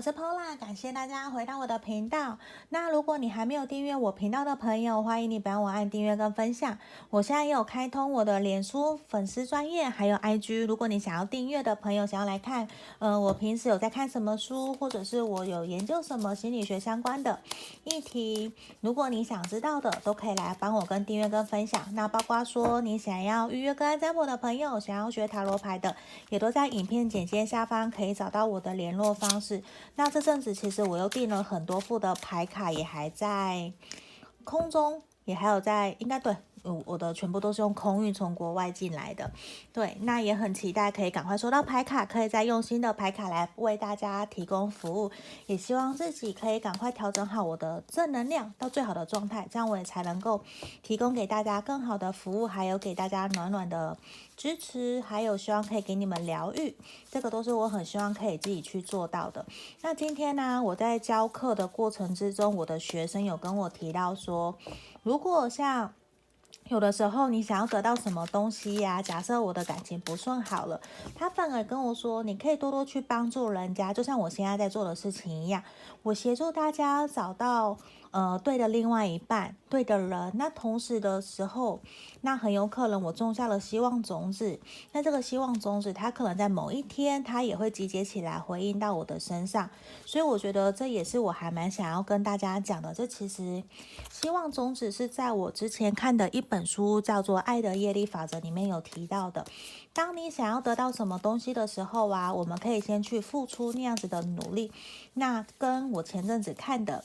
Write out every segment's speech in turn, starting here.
我是 Pola，感谢大家回到我的频道。那如果你还没有订阅我频道的朋友，欢迎你帮我按订阅跟分享。我现在也有开通我的脸书粉丝专业，还有 IG。如果你想要订阅的朋友，想要来看，呃，我平时有在看什么书，或者是我有研究什么心理学相关的议题，如果你想知道的，都可以来帮我跟订阅跟分享。那包括说你想要预约个案占卜的朋友，想要学塔罗牌的，也都在影片简介下方可以找到我的联络方式。那这阵子其实我又订了很多副的牌卡，也还在空中，也还有在应该对。我我的全部都是用空运从国外进来的，对，那也很期待可以赶快收到牌卡，可以再用新的牌卡来为大家提供服务，也希望自己可以赶快调整好我的正能量到最好的状态，这样我也才能够提供给大家更好的服务，还有给大家暖暖的支持，还有希望可以给你们疗愈，这个都是我很希望可以自己去做到的。那今天呢，我在教课的过程之中，我的学生有跟我提到说，如果像有的时候，你想要得到什么东西呀、假设我的感情不顺好了，他反而跟我说，你可以多多去帮助人家，就像我现在在做的事情一样，我协助大家找到。呃，对的，另外一半，对的人，那同时的时候，那很有可能我种下了希望种子，那这个希望种子，它可能在某一天，它也会集结起来回应到我的身上，所以我觉得这也是我还蛮想要跟大家讲的。这其实希望种子是在我之前看的一本书，叫做《爱的业力法则》里面有提到的。当你想要得到什么东西的时候啊，我们可以先去付出那样子的努力。那跟我前阵子看的。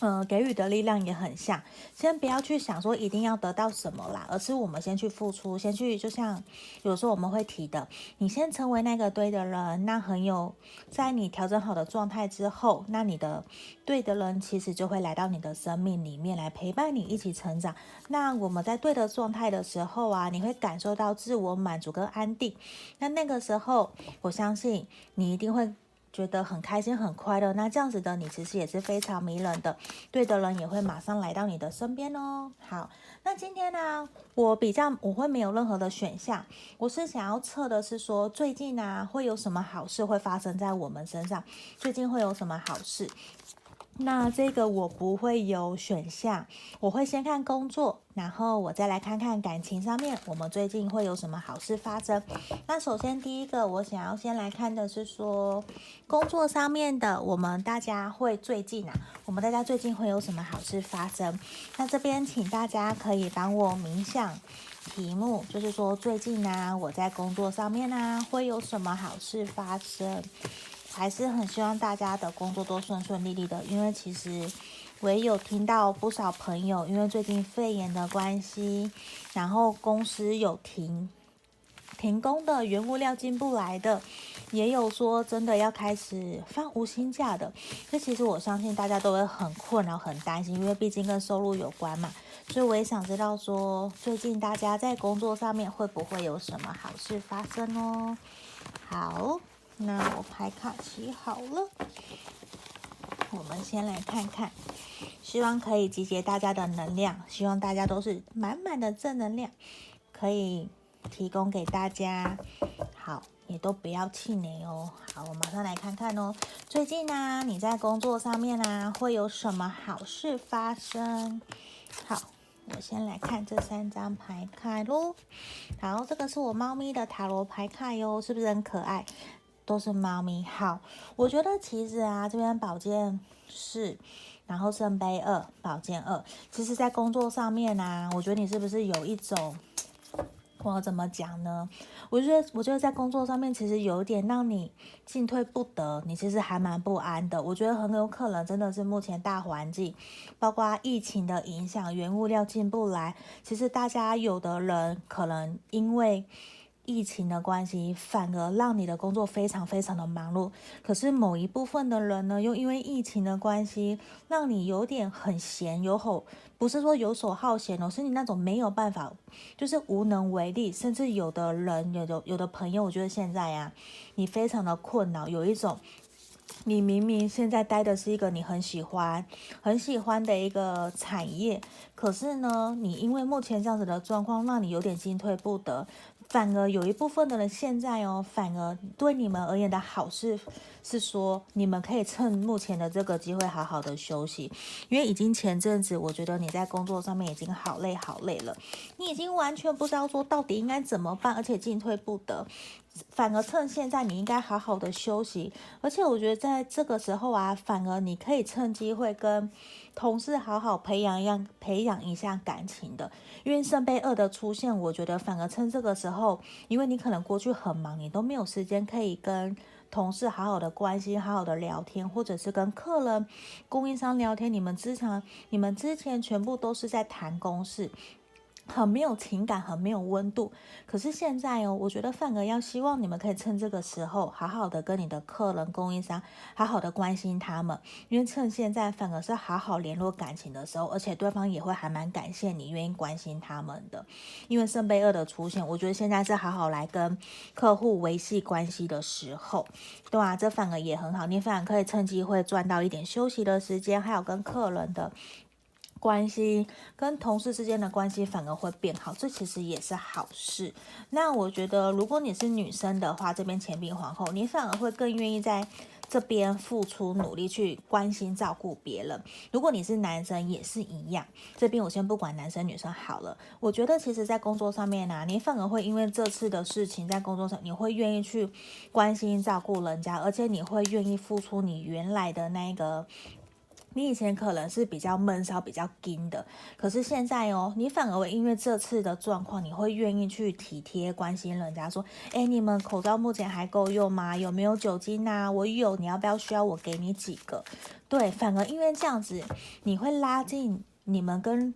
呃，给予的力量也很像。先不要去想说一定要得到什么啦，而是我们先去付出，先去，就像有时候我们会提的，你先成为那个对的人，那很有，在你调整好的状态之后，那你的对的人其实就会来到你的生命里面来陪伴你一起成长。那我们在对的状态的时候啊，你会感受到自我满足跟安定。那那个时候，我相信你一定会。觉得很开心、很快乐，那这样子的你其实也是非常迷人的，对的人也会马上来到你的身边哦。好，那今天呢，我比较我会没有任何的选项，我是想要测的是说最近啊会有什么好事会发生在我们身上，最近会有什么好事。那这个我不会有选项，我会先看工作，然后我再来看看感情上面，我们最近会有什么好事发生。那首先第一个，我想要先来看的是说工作上面的，我们大家会最近啊，我们大家最近会有什么好事发生？那这边请大家可以帮我冥想题目，就是说最近呢、我在工作上面呢、会有什么好事发生？还是很希望大家的工作都顺顺利利的，因为其实我也有听到不少朋友，因为最近肺炎的关系，然后公司有停停工的，原物料进不来的，也有说真的要开始放无薪假的。这其实我相信大家都会很困扰、很担心，因为毕竟跟收入有关嘛。所以我也想知道说，最近大家在工作上面会不会有什么好事发生哦？好。那我牌卡洗好了，我们先来看看，希望可以集结大家的能量，希望大家都是满满的正能量，可以提供给大家。好，也都不要气馁哦。好，我马上来看看哦。最近呢，你在工作上面呢，会有什么好事发生？好，我先来看这三张牌卡喽。好，这个是我猫咪的塔罗牌卡哟，是不是很可爱？都是猫咪。好，我觉得其实啊，这边宝剑四，然后圣杯二，宝剑二，其实在工作上面啊，我觉得你是不是有一种，我怎么讲呢？我觉得，我觉得在工作上面，其实有点让你进退不得，你其实还蛮不安的。我觉得很有可能真的是目前大环境，包括疫情的影响，原物料进不来，其实大家有的人可能因为。疫情的关系，反而让你的工作非常非常的忙碌。可是某一部分的人呢，又因为疫情的关系，让你有点很闲，有吼，不是说游手好闲哦，是你那种没有办法，就是无能为力。甚至有的人，有的有的朋友，我觉得现在呀，你非常的困扰，有一种。你明明现在待的是一个你很喜欢、很喜欢的一个产业，可是呢，你因为目前这样子的状况，让你有点进退不得，反而有一部分的人现在哦，反而对你们而言的好事是说，你们可以趁目前的这个机会好好的休息，因为已经前阵子我觉得你在工作上面已经好累好累了，你已经完全不知道说到底应该怎么办，而且进退不得。反而趁现在，你应该好好的休息。而且我觉得在这个时候啊，反而你可以趁机会跟同事好好培养一样，培养一下感情的。因为圣杯二的出现，我觉得反而趁这个时候，因为你可能过去很忙，你都没有时间可以跟同事好好的关心、好好的聊天，或者是跟客人、供应商聊天。你们之前，你们之前全部都是在谈公事。很没有情感，很没有温度。可是现在哦，我觉得反而要希望你们可以趁这个时候，好好的跟你的客人、供应商，好好的关心他们。因为趁现在反而是好好联络感情的时候，而且对方也会还蛮感谢你愿意关心他们的。因为圣杯二的出现，我觉得现在是好好来跟客户维系关系的时候，对啊，这反而也很好。你反而可以趁机会赚到一点休息的时间，还有跟客人的。关系跟同事之间的关系反而会变好，这其实也是好事。那我觉得，如果你是女生的话，这边钱币皇后，你反而会更愿意在这边付出努力去关心照顾别人。如果你是男生，也是一样。这边我先不管男生女生好了，我觉得其实在工作上面呢、啊，你反而会因为这次的事情，在工作上你会愿意去关心照顾人家，而且你会愿意付出你原来的那个。你以前可能是比较闷骚、比较硬的，可是现在哦，你反而会因为这次的状况，你会愿意去体贴、关心人家，说：“哎，你们口罩目前还够用吗？有没有酒精啊？我有，你要不要需要我给你几个？”对，反而因为这样子，你会拉近你们跟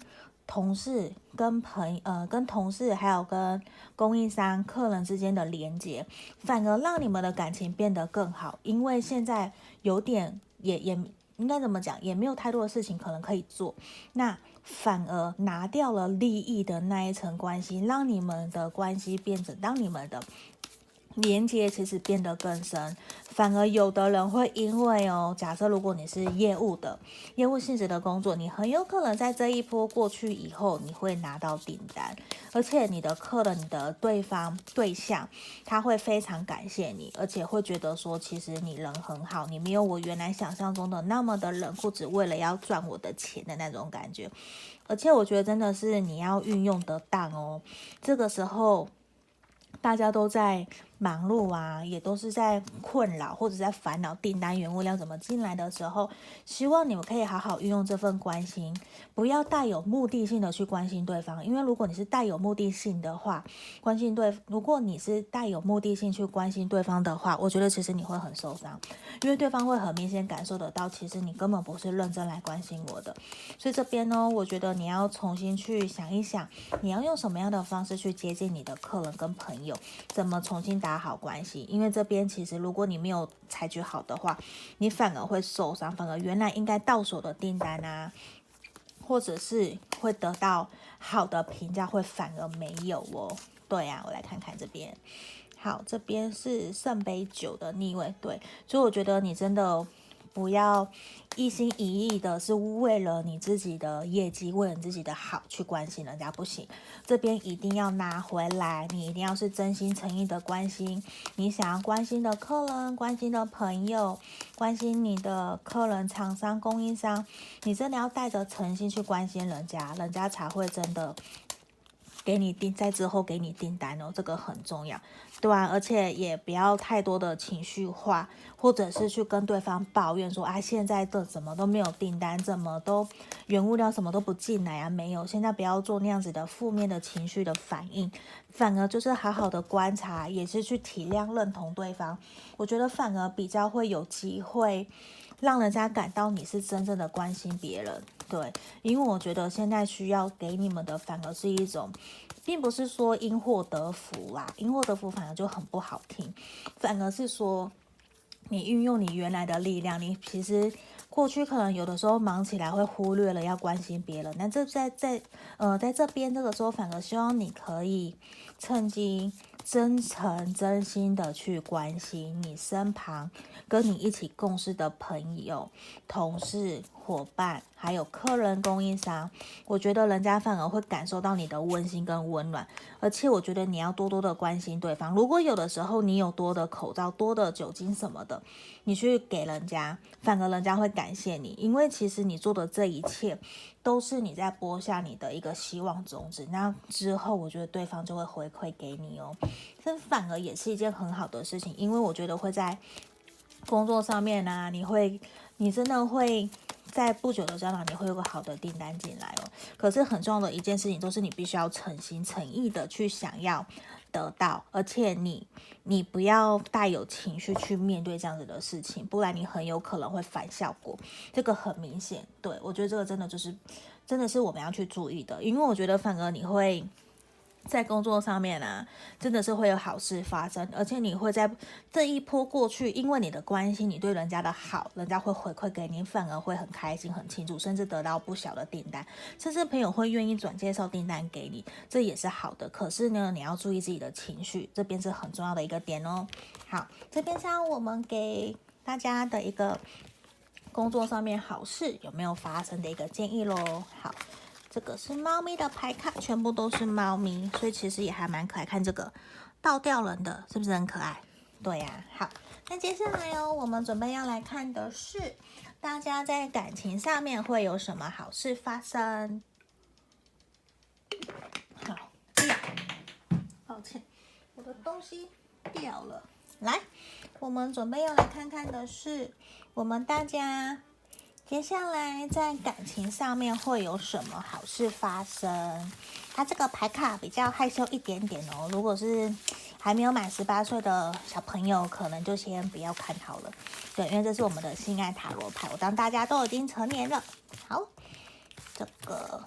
同事、跟朋呃、跟同事还有跟供应商、客人之间的连接，反而让你们的感情变得更好。因为现在有点也也。应该怎么讲，也没有太多的事情可能可以做，那反而拿掉了利益的那一层关系，让你们的关系变成当你们的。连接其实变得更深，反而有的人会因为哦，假设如果你是业务的业务性质的工作，你很有可能在这一波过去以后，你会拿到订单，而且你的客人、你的对方对象，他会非常感谢你，而且会觉得说，其实你人很好，你没有我原来想象中的那么的冷酷，只为了要赚我的钱的那种感觉。而且我觉得真的是你要运用得当哦，这个时候大家都在。忙碌啊，也都是在困扰或者在烦恼订单原物料怎么进来的时候，希望你们可以好好运用这份关心，不要带有目的性的去关心对方。因为如果你是带有目的性的话，关心对，如果你是带有目的性去关心对方的话，我觉得其实你会很受伤，因为对方会很明显感受得到，其实你根本不是认真来关心我的。所以这边呢，我觉得你要重新去想一想，你要用什么样的方式去接近你的客人跟朋友，怎么重新打。打好关系，因为这边其实如果你没有采取好的话，你反而会受伤，反而原来应该到手的订单啊，或者是会得到好的评价，会反而没有哦。对啊，我来看看这边，好，这边是圣杯九的逆位，对，所以我觉得你真的。不要一心一意的是为了你自己的业绩，为了你自己的好去关心人家，不行。这边一定要拿回来，你一定要是真心诚意的关心你想要关心的客人、关心的朋友、关心你的客人、厂商、供应商，你真的要带着诚心去关心人家，人家才会真的。给你订，在之后给你订单哦，这个很重要，对啊，而且也不要太多的情绪化，或者是去跟对方抱怨说，啊，现在的怎么都没有订单，怎么都原物料什么都不进来啊，没有。现在不要做那样子的负面的情绪的反应，反而就是好好的观察，也是去体谅、认同对方。我觉得反而比较会有机会。让人家感到你是真正的关心别人，对，因为我觉得现在需要给你们的反而是一种，并不是说因祸得福啦，因祸得福反而就很不好听，反而是说你运用你原来的力量，你其实过去可能有的时候忙起来会忽略了要关心别人，那这在在呃在这边这个时候反而希望你可以趁机。真诚、真心的去关心你身旁跟你一起共事的朋友、同事、伙伴，还有客人、供应商，我觉得人家反而会感受到你的温馨跟温暖，而且我觉得你要多多的关心对方。如果有的时候你有多的口罩、多的酒精什么的，你去给人家，反而人家会感谢你，因为其实你做的这一切都是你在播下你的一个希望种子。那之后，我觉得对方就会回馈给你哦，这反而也是一件很好的事情，因为我觉得会在工作上面啊，你会，你真的会。在不久的将来，你会有个好的订单进来哦。可是很重要的一件事情，都是你必须要诚心诚意的去想要得到，而且你你不要带有情绪去面对这样子的事情，不然你很有可能会反效果。这个很明显，对，我觉得这个真的就是真的是我们要去注意的，因为我觉得反而你会。在工作上面啊，真的是会有好事发生，而且你会在这一波过去，因为你的关心，你对人家的好，人家会回馈给你，反而会很开心、很庆祝，甚至得到不小的订单，甚至朋友会愿意转介绍订单给你，这也是好的。可是呢，你要注意自己的情绪，这边是很重要的一个点哦。好，这边是我们给大家的一个工作上面好事有没有发生的一个建议喽。好。这个是猫咪的牌卡，全部都是猫咪，所以其实也还蛮可爱。看这个倒吊人的，是不是很可爱？对呀、好，那接下来哦，我们准备要来看的是，大家在感情上面会有什么好事发生？好，抱歉，我的东西掉了。来，我们准备要来看看的是，我们大家。接下来在感情上面会有什么好事发生？他这个牌卡比较害羞一点点哦。如果是还没有满十八岁的小朋友，可能就先不要看好了。对，因为这是我们的性爱塔罗牌。我当大家都已经成年了，好，这个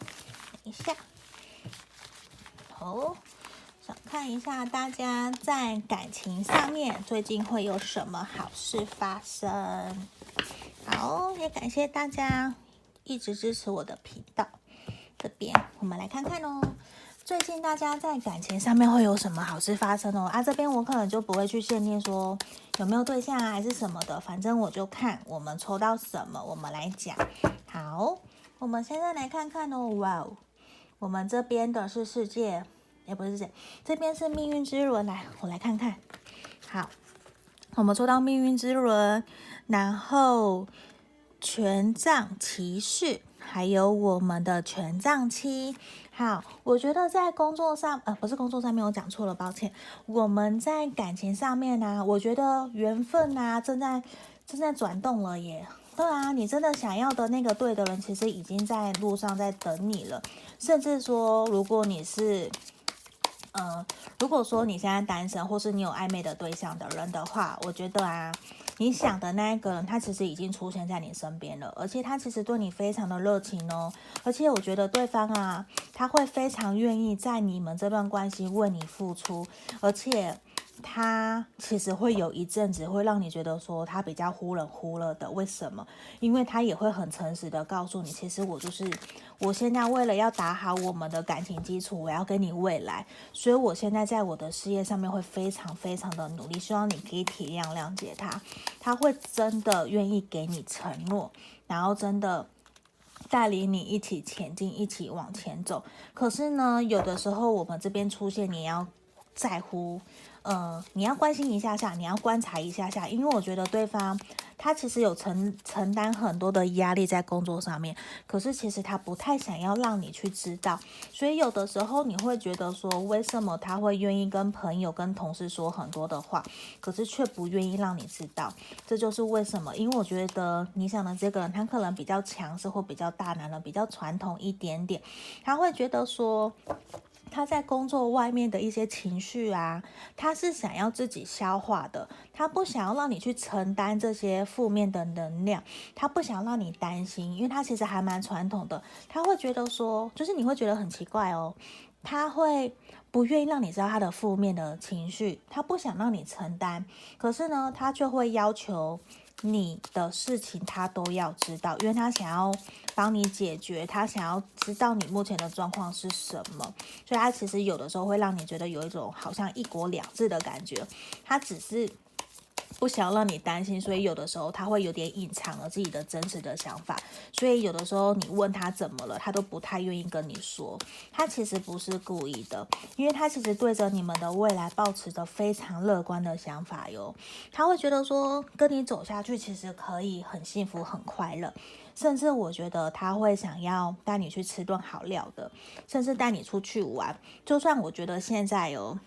等一下，好，想看一下大家在感情上面最近会有什么好事发生。好，也感谢大家一直支持我的频道。这边我们来看看哦，最近大家在感情上面会有什么好事发生哦？啊，这边我可能就不会去限定说有没有对象啊，还是什么的，反正我就看我们抽到什么，我们来讲。好，我们现在来看看哦。哇哦，我们这边的是世界，也不是世界，这边是命运之轮。来，我来看看。好，我们抽到命运之轮。然后，权杖骑士，还有我们的权杖七。好，我觉得在工作上，呃，不是工作上面，我讲错了，抱歉。我们在感情上面呢、我觉得缘分啊，正在正在转动了耶。对啊，你真的想要的那个对的人，其实已经在路上在等你了。甚至说，如果你是，呃，如果说你现在单身，或是你有暧昧的对象的人的话，我觉得啊。你想的那一个人，他其实已经出现在你身边了，而且他其实对你非常的热情哦，而且我觉得对方啊，他会非常愿意在你们这段关系为你付出，而且。他其实会有一阵子会让你觉得说他比较忽冷忽热的，为什么？因为他也会很诚实的告诉你，其实我就是我现在为了要打好我们的感情基础，我要跟你未来，所以我现在在我的事业上面会非常非常的努力，希望你可以体谅谅解他，他会真的愿意给你承诺，然后真的带领你一起前进，一起往前走。可是呢，有的时候我们这边出现，你要在乎。呃，你要关心一下下，你要观察一下下，因为我觉得对方他其实有承承担很多的压力在工作上面，可是其实他不太想要让你去知道，所以有的时候你会觉得说，为什么他会愿意跟朋友、跟同事说很多的话，可是却不愿意让你知道，这就是为什么？因为我觉得你想的这个人，他可能比较强势或比较大男人，比较传统一点点，他会觉得说。他在工作外面的一些情绪啊，他是想要自己消化的，他不想要让你去承担这些负面的能量，他不想让你担心，因为他其实还蛮传统的，他会觉得说，就是你会觉得很奇怪哦，他会不愿意让你知道他的负面的情绪，他不想让你承担，可是呢，他却会要求。你的事情他都要知道，因为他想要帮你解决，他想要知道你目前的状况是什么，所以他其实有的时候会让你觉得有一种好像一国两制的感觉。他只是不想让你担心，所以有的时候他会有点隐藏了自己的真实的想法，所以有的时候你问他怎么了，他都不太愿意跟你说。他其实不是故意的，因为他其实对着你们的未来抱持着非常乐观的想法哟。他会觉得说跟你走下去其实可以很幸福很快乐，甚至我觉得他会想要带你去吃顿好料的，甚至带你出去玩。就算我觉得现在哦，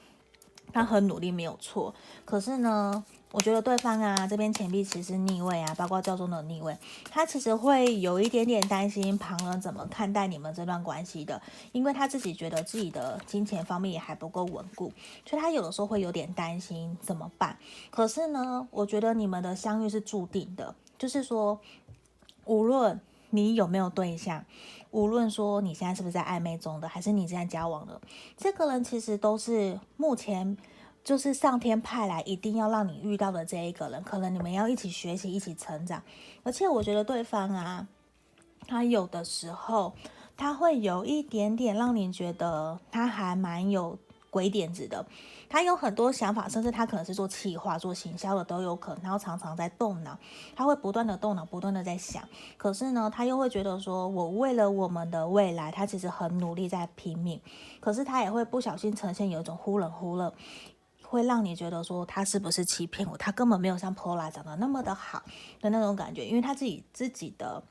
他很努力没有错，可是呢。我觉得对方啊，这边钱币其实逆位啊，包括教宗的逆位，他其实会有一点点担心旁人怎么看待你们这段关系的，因为他自己觉得自己的金钱方面也还不够稳固，所以他有的时候会有点担心怎么办。可是呢，我觉得你们的相遇是注定的，就是说，无论你有没有对象，无论说你现在是不是在暧昧中的，还是你现在交往的，这个人其实都是目前。就是上天派来一定要让你遇到的这一个人，可能你们要一起学习，一起成长。而且我觉得对方啊，他有的时候他会有一点点让你觉得他还蛮有鬼点子的，他有很多想法，甚至他可能是做企划、做行销的都有可能。然后常常在动脑，他会不断的动脑，不断的在想。可是呢，他又会觉得说，我为了我们的未来，他其实很努力在拼命。可是他也会不小心呈现有一种忽冷忽热。会让你觉得说他是不是欺骗我？他根本没有像 Pola 长得那么的好的那种感觉，因为他自己自己的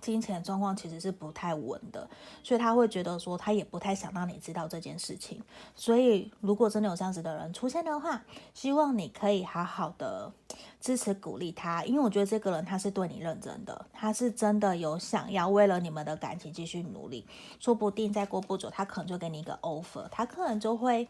金钱状况其实是不太稳的，所以他会觉得说他也不太想让你知道这件事情。所以如果真的有这样子的人出现的话，希望你可以好好的支持鼓励他，因为我觉得这个人他是对你认真的，他是真的有想要为了你们的感情继续努力，说不定再过不久他可能就给你一个 offer，他可能就会。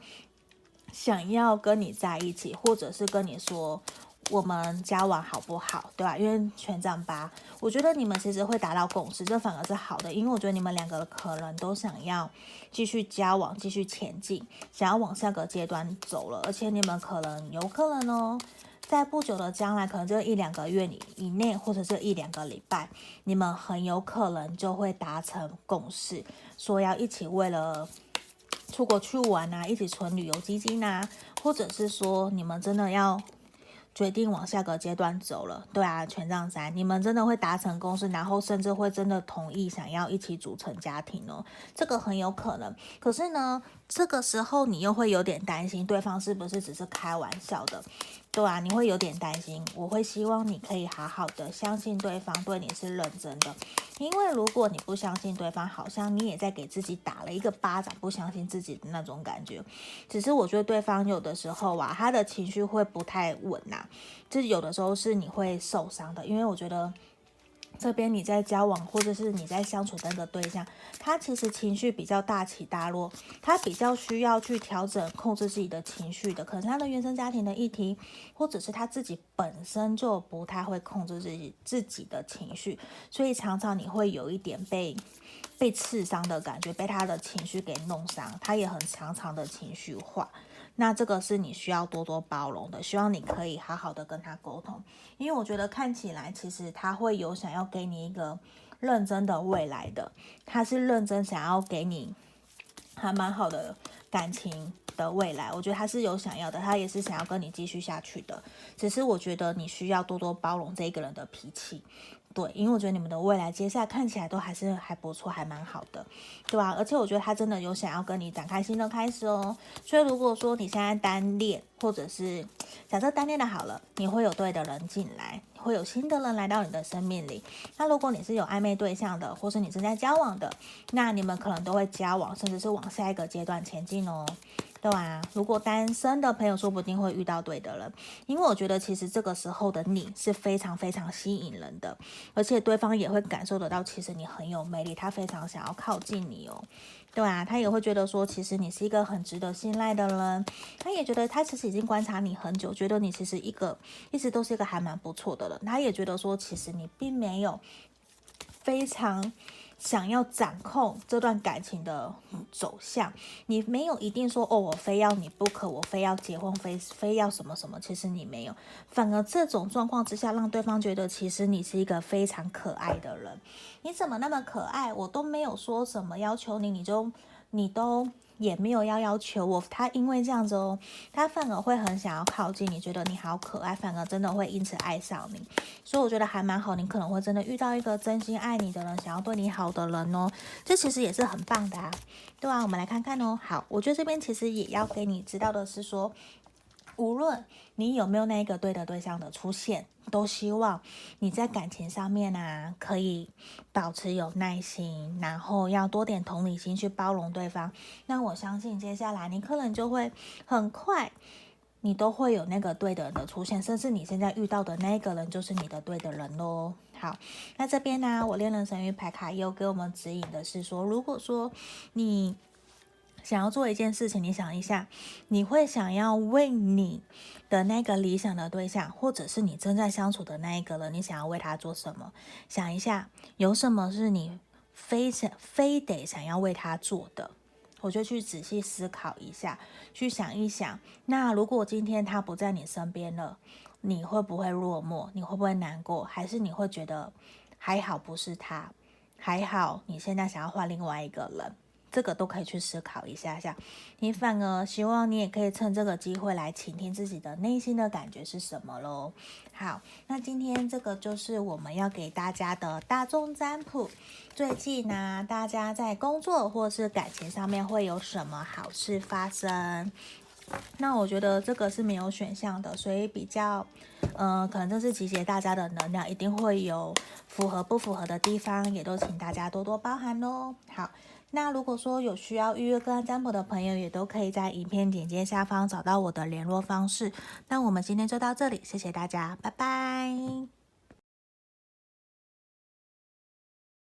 想要跟你在一起，或者是跟你说我们交往好不好，对吧？因为权杖八，我觉得你们其实会达到共识，这反而是好的，因为我觉得你们两个可能都想要继续交往，继续前进，想要往下个阶段走了，而且你们可能有可能哦，在不久的将来，可能就一两个月里以内，或者是一两个礼拜，你们很有可能就会达成共识，说要一起为了。出国去玩啊，一起存旅游基金啊，或者是说你们真的要决定往下个阶段走了，对啊，权杖三，你们真的会达成共识，然后甚至会真的同意想要一起组成家庭哦，这个很有可能。可是呢，这个时候你又会有点担心，对方是不是只是开玩笑的？对啊，你会有点担心。我会希望你可以好好的相信对方对你是认真的，因为如果你不相信对方，好像你也在给自己打了一个巴掌，不相信自己的那种感觉。只是我觉得对方有的时候啊，他的情绪会不太稳呐、啊，就是有的时候是你会受伤的，因为我觉得。这边你在交往或者是你在相处的那个对象，他其实情绪比较大起大落，他比较需要去调整控制自己的情绪的，可能他的原生家庭的议题，或者是他自己本身就不太会控制自己自己的情绪，所以常常你会有一点被被刺伤的感觉，被他的情绪给弄伤，他也很常常的情绪化。那这个是你需要多多包容的，希望你可以好好的跟他沟通，因为我觉得看起来其实他会有想要给你一个认真的未来的，他是认真想要给你还蛮好的感情的未来，我觉得他是有想要的，他也是想要跟你继续下去的，只是我觉得你需要多多包容这一个人的脾气。对，因为我觉得你们的未来接下来看起来都还是还不错，还蛮好的，对吧？而且我觉得他真的有想要跟你展开新的开始哦。所以如果说你现在单恋，或者是假设单恋的好了，你会有对的人进来，会有新的人来到你的生命里。那如果你是有暧昧对象的，或是你正在交往的，那你们可能都会交往，甚至是往下一个阶段前进哦。对啊，如果单身的朋友说不定会遇到对的人，因为我觉得其实这个时候的你是非常非常吸引人的，而且对方也会感受得到，其实你很有魅力，他非常想要靠近你哦。对啊，他也会觉得说，其实你是一个很值得信赖的人，他也觉得他其实已经观察你很久，觉得你其实一个一直都是一个还蛮不错的人，他也觉得说，其实你并没有非常。想要掌控这段感情的走向，你没有一定说哦，我非要你不可，我非要结婚，非非要什么什么。其实你没有，反而这种状况之下，让对方觉得其实你是一个非常可爱的人。你怎么那么可爱？我都没有说什么要求你，你就你都也没有要要求我，他因为这样子哦，他反而会很想要靠近你，觉得你好可爱，反而真的会因此爱上你。所以我觉得还蛮好，你可能会真的遇到一个真心爱你的人，想要对你好的人哦，这其实也是很棒的啊，对啊，我们来看看哦。好，我觉得这边其实也要给你知道的是说。无论你有没有那一个对的对象的出现，都希望你在感情上面啊，可以保持有耐心，然后要多点同理心去包容对方。那我相信接下来你可能就会很快，你都会有那个对的人的出现，甚至你现在遇到的那个人就是你的对的人喽。好，那这边呢，我恋人神域牌卡又给我们指引的是说，如果说你。想要做一件事情，你想一下，你会想要为你的那个理想的对象，或者是你正在相处的那一个人，你想要为他做什么？想一下，有什么是你非想非得想要为他做的？我就去仔细思考一下，去想一想。那如果今天他不在你身边了，你会不会落寞？你会不会难过？还是你会觉得还好不是他？还好你现在想要换另外一个人？这个都可以去思考一下下，你反而希望你也可以趁这个机会来倾听自己的内心的感觉是什么喽。好，那今天这个就是我们要给大家的大众占卜。最近呢，大家在工作或是感情上面会有什么好事发生？那我觉得这个是没有选项的，所以比较，嗯、呃，可能这是集结大家的能量，一定会有符合不符合的地方，也都请大家多多包涵喽。好。那如果说有需要预约个案占卜的朋友，也都可以在影片简介下方找到我的联络方式。那我们今天就到这里，谢谢大家，拜拜。